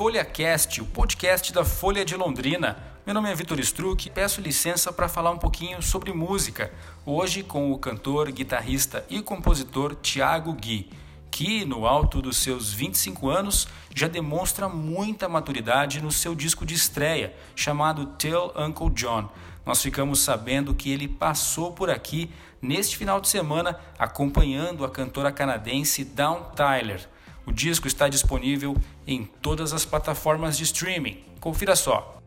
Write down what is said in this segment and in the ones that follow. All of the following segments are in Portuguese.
FolhaCast, o podcast da Folha de Londrina. Meu nome é Vitor Struck e peço licença para falar um pouquinho sobre música. Hoje com o cantor, guitarrista e compositor Tiago Gui, que no alto dos seus 25 anos já demonstra muita maturidade no seu disco de estreia, chamado Tell Uncle John. Nós ficamos sabendo que ele passou por aqui neste final de semana acompanhando a cantora canadense Dawn Tyler. O disco está disponível em todas as plataformas de streaming. Confira só.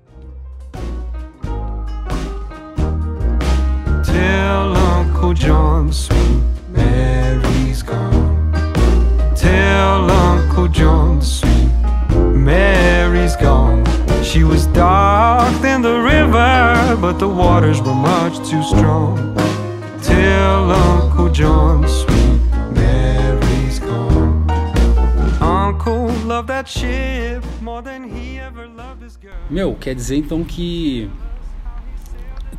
Tell Uncle John sweet Mary's gone. Tell Uncle John sweet Mary's gone. She was dark than the river, but the waters were much too strong. Tell Uncle John sweet Meu, quer dizer então que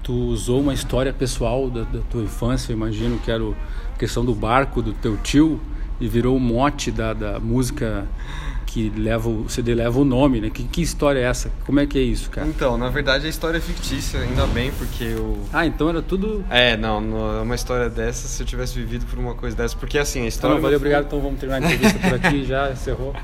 tu usou uma história pessoal da, da tua infância, imagino que era a questão do barco do teu tio e virou o mote da, da música que leva o CD leva o nome, né? Que, que história é essa? Como é que é isso, cara? Então, na verdade a história é fictícia, ainda bem, porque eu. Ah, então era tudo. É, não, não é uma história dessa se eu tivesse vivido por uma coisa dessa. Porque assim, a história. Então, valeu, fundo... obrigado, então vamos terminar a entrevista por aqui, já encerrou.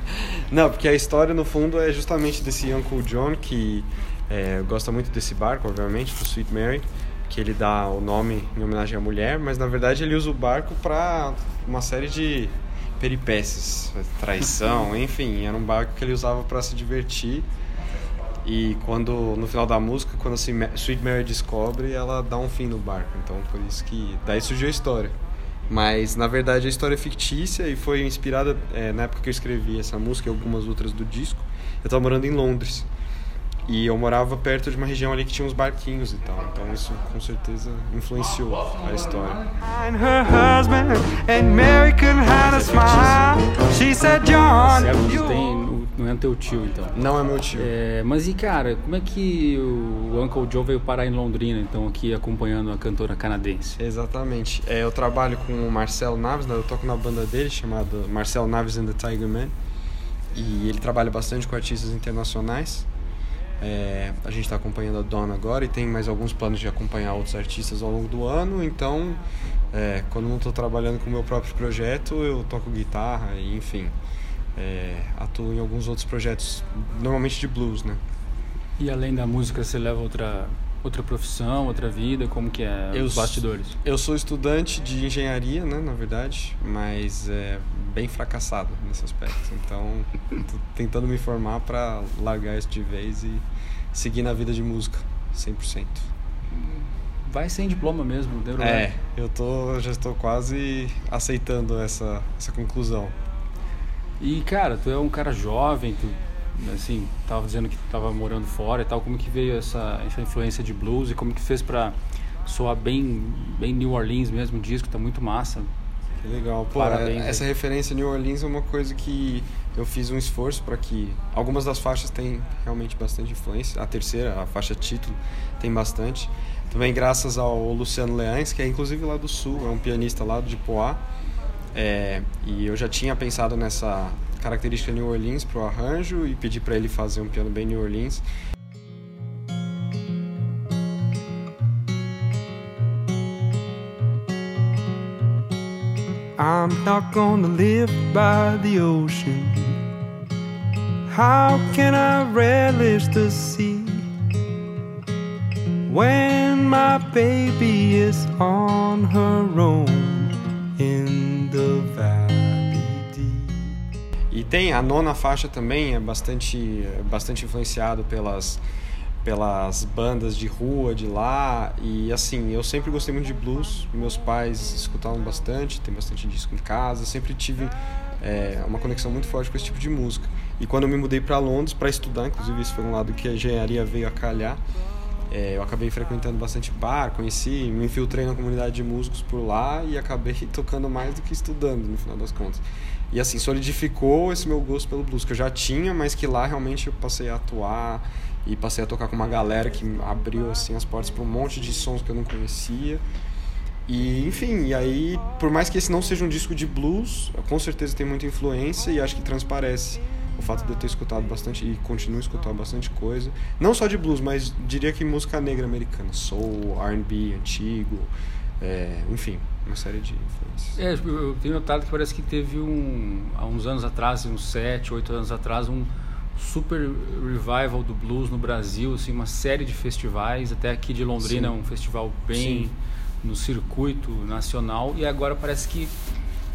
Não, porque a história no fundo é justamente desse Uncle John que é, gosta muito desse barco, obviamente, do Sweet Mary que ele dá o nome em homenagem à mulher, mas na verdade ele usa o barco para uma série de peripécias, traição, enfim, era um barco que ele usava para se divertir. E quando no final da música, quando a Sweet Mary descobre, ela dá um fim no barco. Então por isso que daí surgiu a história. Mas na verdade a história é fictícia e foi inspirada é, na época que eu escrevi essa música e algumas outras do disco. Eu estava morando em Londres. E eu morava perto de uma região ali que tinha uns barquinhos e tal. Então isso com certeza influenciou a história. Tem, não é teu tio, então. Não é meu tio. É, mas e cara, como é que o Uncle Joe veio parar em Londrina, então, aqui acompanhando a cantora canadense? Exatamente. É, eu trabalho com o Marcelo Naves, né? eu toco na banda dele chamada Marcelo Naves and the Tiger Man. E ele trabalha bastante com artistas internacionais. É, a gente está acompanhando a Donna agora e tem mais alguns planos de acompanhar outros artistas ao longo do ano. Então, é, quando não estou trabalhando com o meu próprio projeto, eu toco guitarra e, enfim, é, atuo em alguns outros projetos, normalmente de blues, né? E além da música, você leva outra outra profissão, outra vida? Como que é eu, os bastidores? Eu sou estudante de engenharia, né, na verdade, mas é bem fracassado nesse aspecto. Então, tô tentando me formar para largar isso de vez e seguir na vida de música, 100%. Vai sem diploma mesmo, deu É, eu tô, já estou quase aceitando essa, essa conclusão. E, cara, tu é um cara jovem, tu assim, tava dizendo que tava morando fora e tal, como que veio essa, essa influência de blues e como que fez para soar bem, bem New Orleans mesmo o disco, tá muito massa. Que legal. Pô, Parabéns, essa aí. referência New Orleans é uma coisa que eu fiz um esforço para que algumas das faixas têm realmente bastante influência. A terceira, a faixa título, tem bastante. Também graças ao Luciano Leães, que é inclusive lá do Sul, é um pianista lá de Poá. É, e eu já tinha pensado nessa característica New Orleans pro arranjo e pedi para ele fazer um piano bem New Orleans. I'm not gonna live by the ocean. How can I relish the sea when my baby is on her own in tem a nona faixa também é bastante bastante influenciado pelas pelas bandas de rua de lá. E assim eu sempre gostei muito de blues. Meus pais escutavam bastante tem bastante disco em casa. Sempre tive é, uma conexão muito forte com esse tipo de música. E quando eu me mudei para Londres para estudar inclusive esse foi um lado que a engenharia veio a calhar é, eu acabei frequentando bastante bar conheci me infiltrei na comunidade de músicos por lá e acabei tocando mais do que estudando no final das contas e assim solidificou esse meu gosto pelo blues que eu já tinha mas que lá realmente eu passei a atuar e passei a tocar com uma galera que abriu assim as portas para um monte de sons que eu não conhecia. E enfim, e aí, por mais que esse não seja um disco de blues, com certeza tem muita influência e acho que transparece o fato de eu ter escutado bastante e continuo a escutar bastante coisa, não só de blues, mas diria que música negra americana, soul, R&B antigo, é, enfim, uma série de influências. É, eu tenho notado que parece que teve um, há uns anos atrás, uns 7, 8 anos atrás, um super revival do blues no Brasil, assim, uma série de festivais, até aqui de Londrina, Sim. um festival bem Sim. no circuito nacional, e agora parece que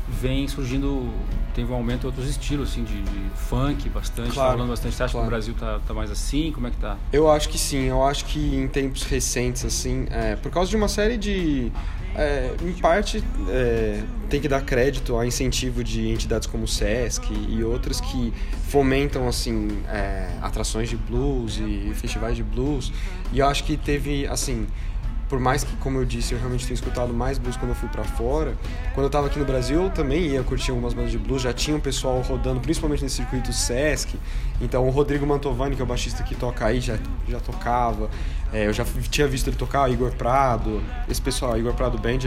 vem surgindo, teve um aumento em outros estilos, assim, de, de funk bastante, claro, tá falando bastante. Você acha claro. que o Brasil tá, tá mais assim? Como é que tá? Eu acho que sim, eu acho que em tempos recentes, assim, é, por causa de uma série de é, em parte, é, tem que dar crédito ao incentivo de entidades como o SESC e outras que fomentam assim é, atrações de blues e festivais de blues. E eu acho que teve assim por mais que, como eu disse, eu realmente tenha escutado mais blues quando eu fui para fora, quando eu tava aqui no Brasil, eu também ia curtir algumas bandas de blues, já tinha um pessoal rodando, principalmente nesse circuito Sesc. Então, o Rodrigo Mantovani, que é o baixista que toca aí, já, já tocava. É, eu já tinha visto ele tocar, Igor Prado. Esse pessoal, Igor Prado Band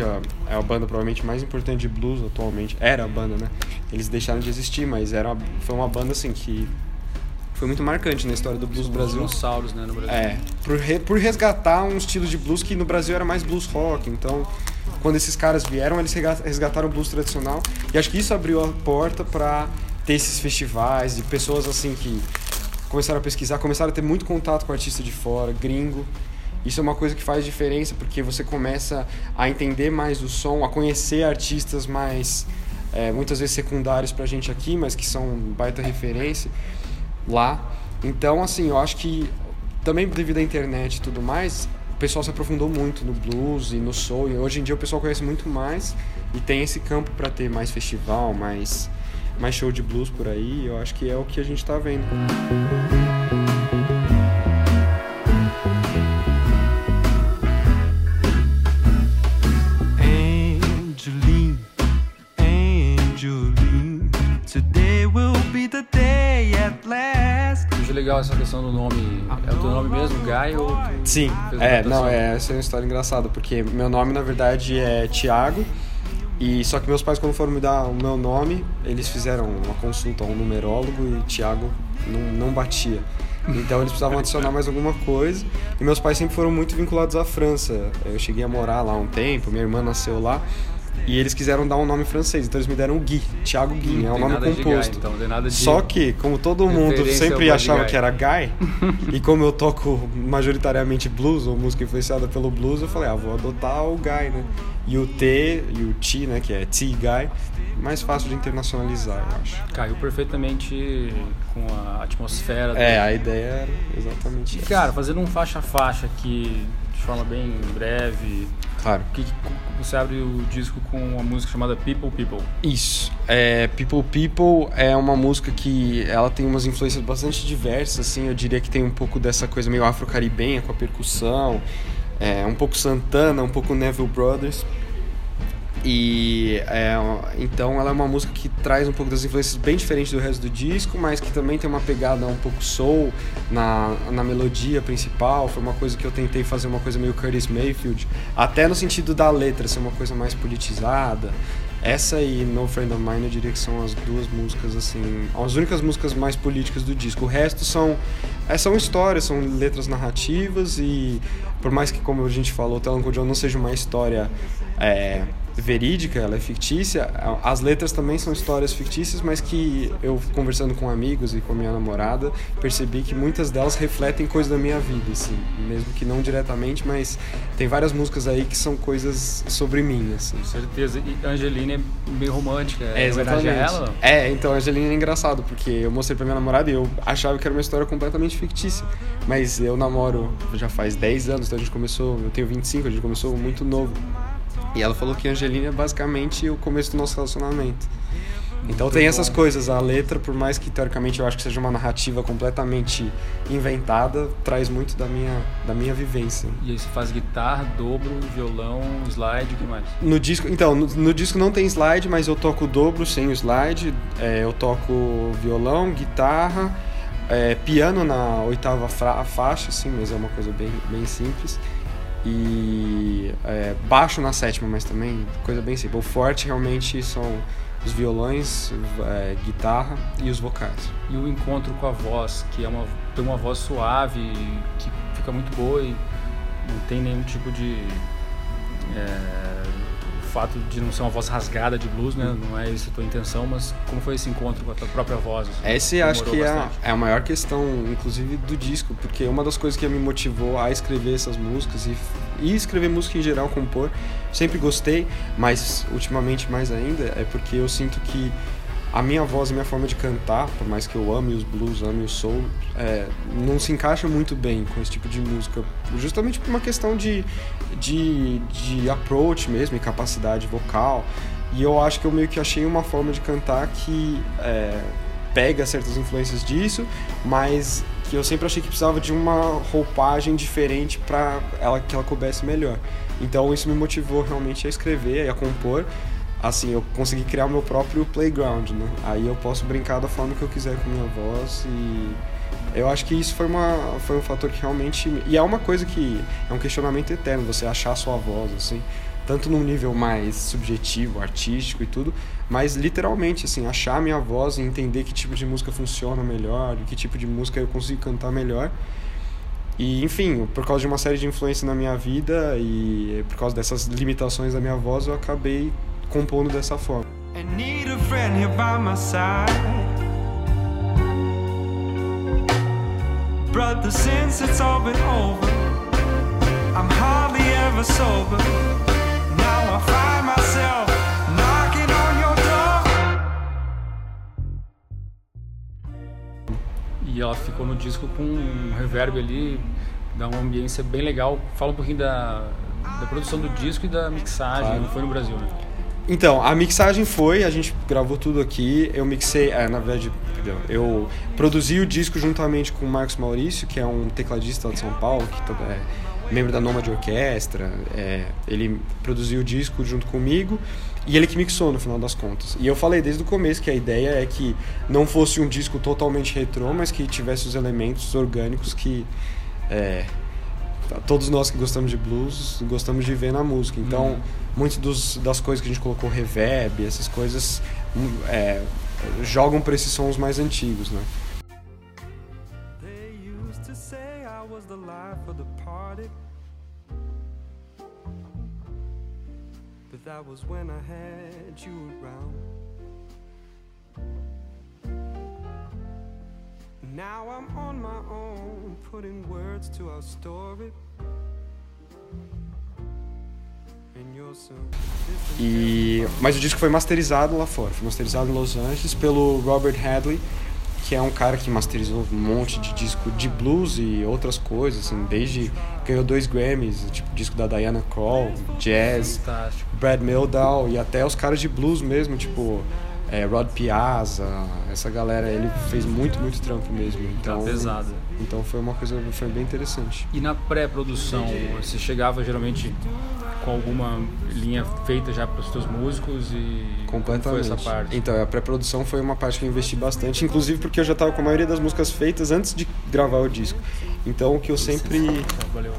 é, é a banda provavelmente mais importante de blues atualmente. Era a banda, né? Eles deixaram de existir, mas era, foi uma banda assim que foi muito marcante na história do blues do Brasil. dinossauros, né, no Brasil. É, por, re, por resgatar um estilo de blues que no Brasil era mais blues rock. Então, quando esses caras vieram, eles resgataram o blues tradicional. E acho que isso abriu a porta para ter esses festivais e pessoas assim que começaram a pesquisar, começaram a ter muito contato com artista de fora, gringo. Isso é uma coisa que faz diferença porque você começa a entender mais o som, a conhecer artistas mais é, muitas vezes secundários pra gente aqui, mas que são baita referência lá. Então, assim, eu acho que também devido à internet e tudo mais, o pessoal se aprofundou muito no blues e no soul. E hoje em dia o pessoal conhece muito mais e tem esse campo para ter mais festival, mais, mais show de blues por aí. Eu acho que é o que a gente está vendo. Legal essa questão do nome. É o teu nome mesmo, Guy? Ou Sim, é, não, é, essa é uma história engraçada, porque meu nome na verdade é Tiago. E só que meus pais, quando foram me dar o meu nome, eles fizeram uma consulta a um numerólogo e Tiago não, não batia. Então eles precisavam adicionar mais alguma coisa. E meus pais sempre foram muito vinculados à França. Eu cheguei a morar lá um tempo, minha irmã nasceu lá. E eles quiseram dar um nome francês, então eles me deram o Gui, Thiago Gui, é um nome composto. Guy, então, Só que, como todo mundo sempre achava que era Guy, e como eu toco majoritariamente blues, ou música influenciada pelo blues, eu falei, ah, vou adotar o Guy, né? E o T e o T, né, que é T Guy, mais fácil de internacionalizar, eu acho. Caiu perfeitamente com a atmosfera. É, do... a ideia era exatamente e, essa. Cara, fazendo um faixa a faixa aqui, de forma bem breve, Claro. Que, você abre o disco com uma música chamada People People. Isso. É, People People é uma música que ela tem umas influências bastante diversas, assim. Eu diria que tem um pouco dessa coisa meio afro-caribenha com a percussão, é, um pouco Santana, um pouco Neville Brothers. E é, então ela é uma música que traz um pouco das influências bem diferentes do resto do disco, mas que também tem uma pegada um pouco soul na, na melodia principal. Foi uma coisa que eu tentei fazer uma coisa meio Curtis Mayfield, até no sentido da letra ser uma coisa mais politizada. Essa e No Friend of Mine eu diria que são as duas músicas assim, as únicas músicas mais políticas do disco. O resto são é, são histórias, são letras narrativas e por mais que como a gente falou, Telanco John não seja uma história é, verídica, ela é fictícia. As letras também são histórias fictícias, mas que eu conversando com amigos e com a minha namorada, percebi que muitas delas refletem coisas da minha vida, assim, mesmo que não diretamente, mas tem várias músicas aí que são coisas sobre mim, assim. Com certeza. E Angelina é bem romântica, é, é exatamente. ela? É, então Angelina é engraçado, porque eu mostrei pra minha namorada e eu achava que era uma história completamente fictícia, mas eu namoro já faz 10 anos, então a gente começou, eu tenho 25, a gente começou muito novo. E ela falou que Angelina é basicamente o começo do nosso relacionamento. Então Muito tem bom. essas coisas, a letra, por mais que teoricamente eu acho que seja uma narrativa completamente inventada, traz muito da minha, da minha vivência. E aí você faz guitarra, dobro, violão, slide, o que mais? No disco, então, no, no, disco não tem slide, mas eu toco dobro sem o slide, é, eu toco violão, guitarra, é, piano na oitava faixa, assim, mas é uma coisa bem, bem simples e é, baixo na sétima, mas também coisa bem simples. O forte realmente são os violões, é, guitarra e os vocais. E o encontro com a voz, que é uma, tem uma voz suave, que fica muito boa e não tem nenhum tipo de. É, fato de não ser uma voz rasgada de blues, né? Não é essa a tua intenção, mas como foi esse encontro com a tua própria voz? Assim, Essa acho que é a, é a, maior questão, inclusive, do disco, porque uma das coisas que me motivou a escrever essas músicas e, e escrever música em geral, compor, sempre gostei, mas ultimamente mais ainda, é porque eu sinto que a minha voz e minha forma de cantar, por mais que eu ame os blues, ame o soul, é, não se encaixa muito bem com esse tipo de música, justamente por uma questão de, de, de approach mesmo e capacidade vocal. E eu acho que eu meio que achei uma forma de cantar que é, pega certas influências disso, mas que eu sempre achei que precisava de uma roupagem diferente para ela que ela coubesse melhor. Então isso me motivou realmente a escrever e a compor assim, eu consegui criar o meu próprio playground, né? Aí eu posso brincar da forma que eu quiser com minha voz e eu acho que isso foi, uma, foi um fator que realmente... E é uma coisa que é um questionamento eterno, você achar a sua voz, assim, tanto num nível mais subjetivo, artístico e tudo, mas literalmente, assim, achar a minha voz e entender que tipo de música funciona melhor, que tipo de música eu consigo cantar melhor. E, enfim, por causa de uma série de influências na minha vida e por causa dessas limitações da minha voz, eu acabei compondo dessa forma. I need a friend here by my side. Brother, since it's all been over, I'm hardly ever sober. Now I find myself knocking on your door. E ela ficou no disco com um reverb ali, dá uma ambiência bem legal. Fala um pouquinho da, da produção do disco e da mixagem, claro. não foi no Brasil, né? Então, a mixagem foi, a gente gravou tudo aqui, eu mixei, é, na verdade, perdão, eu produzi o disco juntamente com o Marcos Maurício, que é um tecladista de São Paulo, que é membro da Noma de Orquestra, é, ele produziu o disco junto comigo e ele que mixou no final das contas. E eu falei desde o começo que a ideia é que não fosse um disco totalmente retrô, mas que tivesse os elementos orgânicos que é, todos nós que gostamos de blues gostamos de ver na música. Então, uhum. muitas das coisas que a gente colocou, reverb, essas coisas, é, jogam para esses sons mais antigos, né? that was when I had you around. Now I'm on my own, putting words to our story. E, mas o disco foi masterizado lá fora, foi masterizado em Los Angeles pelo Robert Hadley, que é um cara que masterizou um monte de disco de blues e outras coisas, assim, desde ganhou dois Grammys, tipo disco da Diana Krall, jazz, Fantástico. Brad Mehldau e até os caras de blues mesmo, tipo é, Rod Piazza, essa galera, ele fez muito, muito trampo mesmo. Tá então, tá pesado. Então foi uma coisa, foi bem interessante. E na pré-produção, você chegava geralmente com alguma linha feita já para os seus músicos e completamente foi essa parte? Então, a pré-produção foi uma parte que eu investi bastante, inclusive porque eu já estava com a maioria das músicas feitas antes de gravar o disco. Então, o que eu sempre Valeu.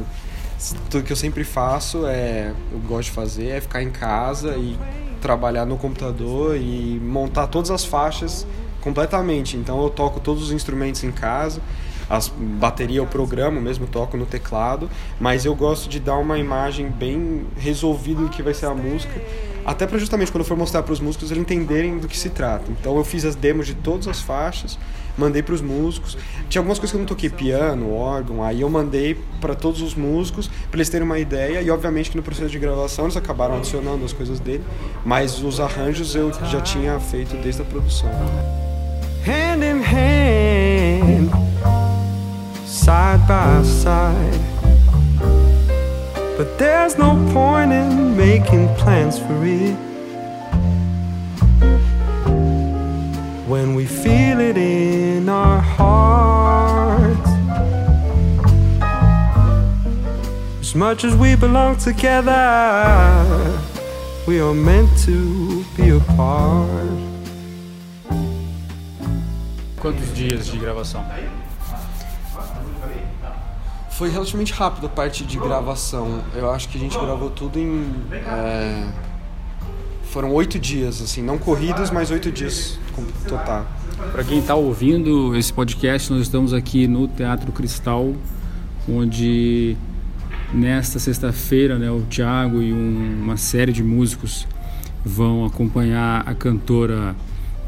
tudo que eu sempre faço é eu gosto de fazer é ficar em casa e trabalhar no computador e montar todas as faixas completamente. Então eu toco todos os instrumentos em casa, as bateria eu programo mesmo, toco no teclado, mas eu gosto de dar uma imagem bem resolvida do que vai ser a música, até para justamente quando eu for mostrar para os músicos eles entenderem do que se trata. Então eu fiz as demos de todas as faixas mandei para os músicos. Tinha algumas coisas que eu não toquei, piano, órgão, aí eu mandei para todos os músicos para eles terem uma ideia e obviamente que no processo de gravação eles acabaram adicionando as coisas dele, mas os arranjos eu já tinha feito desde a produção. Hand in hand, side by side. But there's no point in making plans for it. when we feel it in our hearts. As much as we belong together, we are meant to be apart. Quantos dias de gravação? Foi relativamente rápido a parte de gravação. Eu acho que a gente gravou tudo em. É foram oito dias, assim, não corridos, mas oito dias total. Para quem está ouvindo esse podcast, nós estamos aqui no Teatro Cristal, onde nesta sexta-feira, né, o Thiago e um, uma série de músicos vão acompanhar a cantora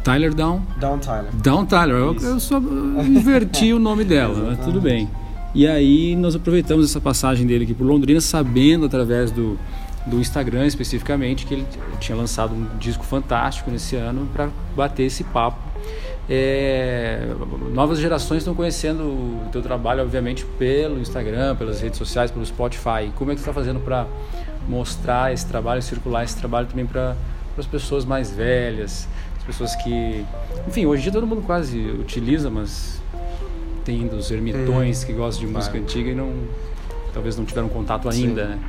Tyler Down. Down Tyler. Down Tyler. Eu, eu só inverti o nome dela, mas tudo bem. E aí nós aproveitamos essa passagem dele aqui por Londrina, sabendo através do do Instagram especificamente, que ele tinha lançado um disco fantástico nesse ano para bater esse papo. É, novas gerações estão conhecendo o teu trabalho, obviamente, pelo Instagram, pelas redes sociais, pelo Spotify. Como é que você está fazendo para mostrar esse trabalho, circular esse trabalho também para as pessoas mais velhas, as pessoas que, enfim, hoje em dia todo mundo quase utiliza, mas tem os ermitões hum, que gostam de música antiga e não, talvez não tiveram contato ainda, Sim. né?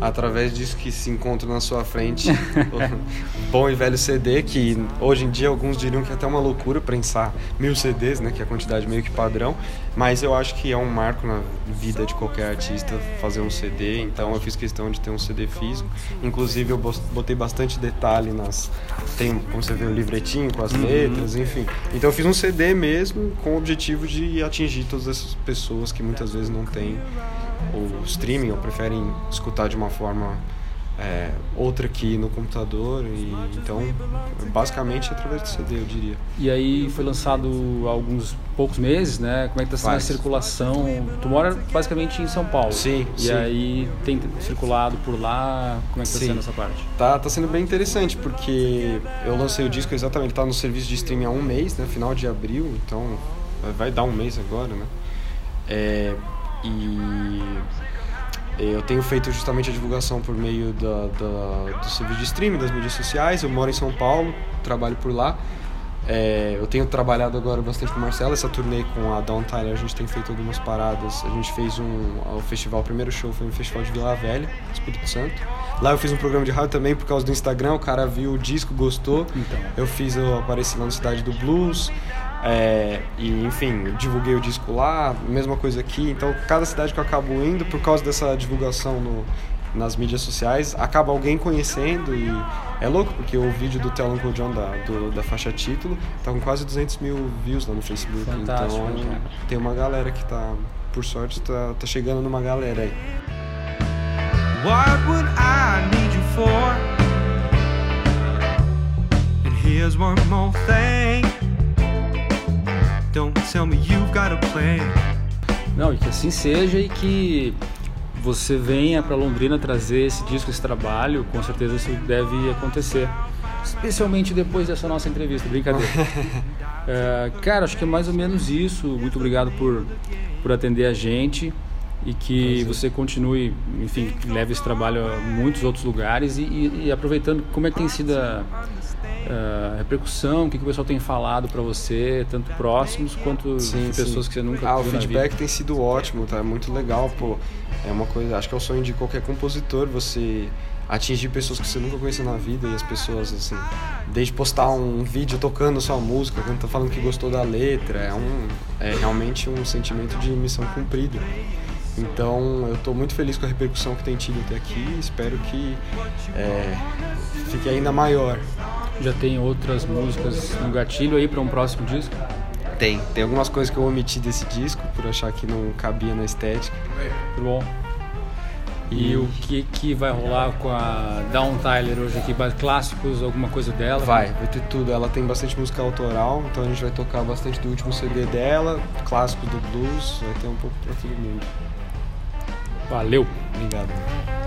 através disso que se encontra na sua frente o bom e velho CD que hoje em dia alguns diriam que é até uma loucura pensar mil CDs né que é a quantidade meio que padrão mas eu acho que é um marco na vida de qualquer artista fazer um CD então eu fiz questão de ter um CD físico inclusive eu botei bastante detalhe nas tem como você vê um livretinho com as uhum. letras enfim então eu fiz um CD mesmo com o objetivo de atingir todas essas pessoas que muitas vezes não têm o streaming ou preferem escutar de uma forma é, outra aqui no computador e então basicamente através do CD eu diria. E aí foi lançado há alguns poucos meses né? Como é que está sendo a circulação? Tu mora basicamente em São Paulo. Sim e sim. aí tem circulado por lá? Como é que está sendo essa parte? Tá tá sendo bem interessante porque eu lancei o disco exatamente tá no serviço de streaming há um mês né? Final de abril então vai dar um mês agora né? É, e eu tenho feito justamente a divulgação por meio da, da, do serviço de streaming, das mídias sociais. Eu moro em São Paulo, trabalho por lá. É, eu tenho trabalhado agora bastante com o Marcelo, essa turnê com a Down Tyler, a gente tem feito algumas paradas. A gente fez um o festival, o primeiro show foi no Festival de Vila Velha, Espírito Santo. Lá eu fiz um programa de rádio também por causa do Instagram, o cara viu o disco, gostou. Então. Eu fiz, eu apareci lá no Cidade do Blues. É, e enfim, divulguei o disco lá, mesma coisa aqui. Então, cada cidade que eu acabo indo, por causa dessa divulgação no, nas mídias sociais, acaba alguém conhecendo e é louco porque o vídeo do Tell Uncle John da, do, da faixa título tá com quase 200 mil views lá no Facebook. Fantástico, então, né? tem uma galera que tá, por sorte, tá, tá chegando numa galera aí. What would I need you for? And here's one more thing. Don't tell me you've got a plan. Não, e que assim seja e que você venha para Londrina trazer esse disco, esse trabalho, com certeza isso deve acontecer. Especialmente depois dessa nossa entrevista, brincadeira. é, cara, acho que é mais ou menos isso. Muito obrigado por, por atender a gente e que você continue, enfim, leve esse trabalho a muitos outros lugares e, e, e aproveitando como é que tem sido a, uh, repercussão, o que, que o pessoal tem falado para você, tanto próximos quanto sim, de pessoas sim. que você nunca Ah, o feedback tem sido ótimo, tá? É muito legal, pô. É uma coisa, acho que é o sonho de qualquer compositor, você atingir pessoas que você nunca conheceu na vida e as pessoas assim, desde postar um vídeo tocando sua música, quando tá falando que gostou da letra, é um é realmente um sentimento de missão cumprida. Então eu estou muito feliz com a repercussão que tem tido até aqui. Espero que é, fique ainda maior. Já tem outras músicas no gatilho aí para um próximo disco? Tem, tem algumas coisas que eu omiti desse disco por achar que não cabia na estética. Muito bom. E, e o que, que vai rolar com a Down Tyler hoje aqui? Clássicos, alguma coisa dela? Vai, vai ter tudo. Ela tem bastante música autoral, então a gente vai tocar bastante do último CD dela, clássicos do blues, vai ter um pouco pra todo mundo. Valeu. Obrigado.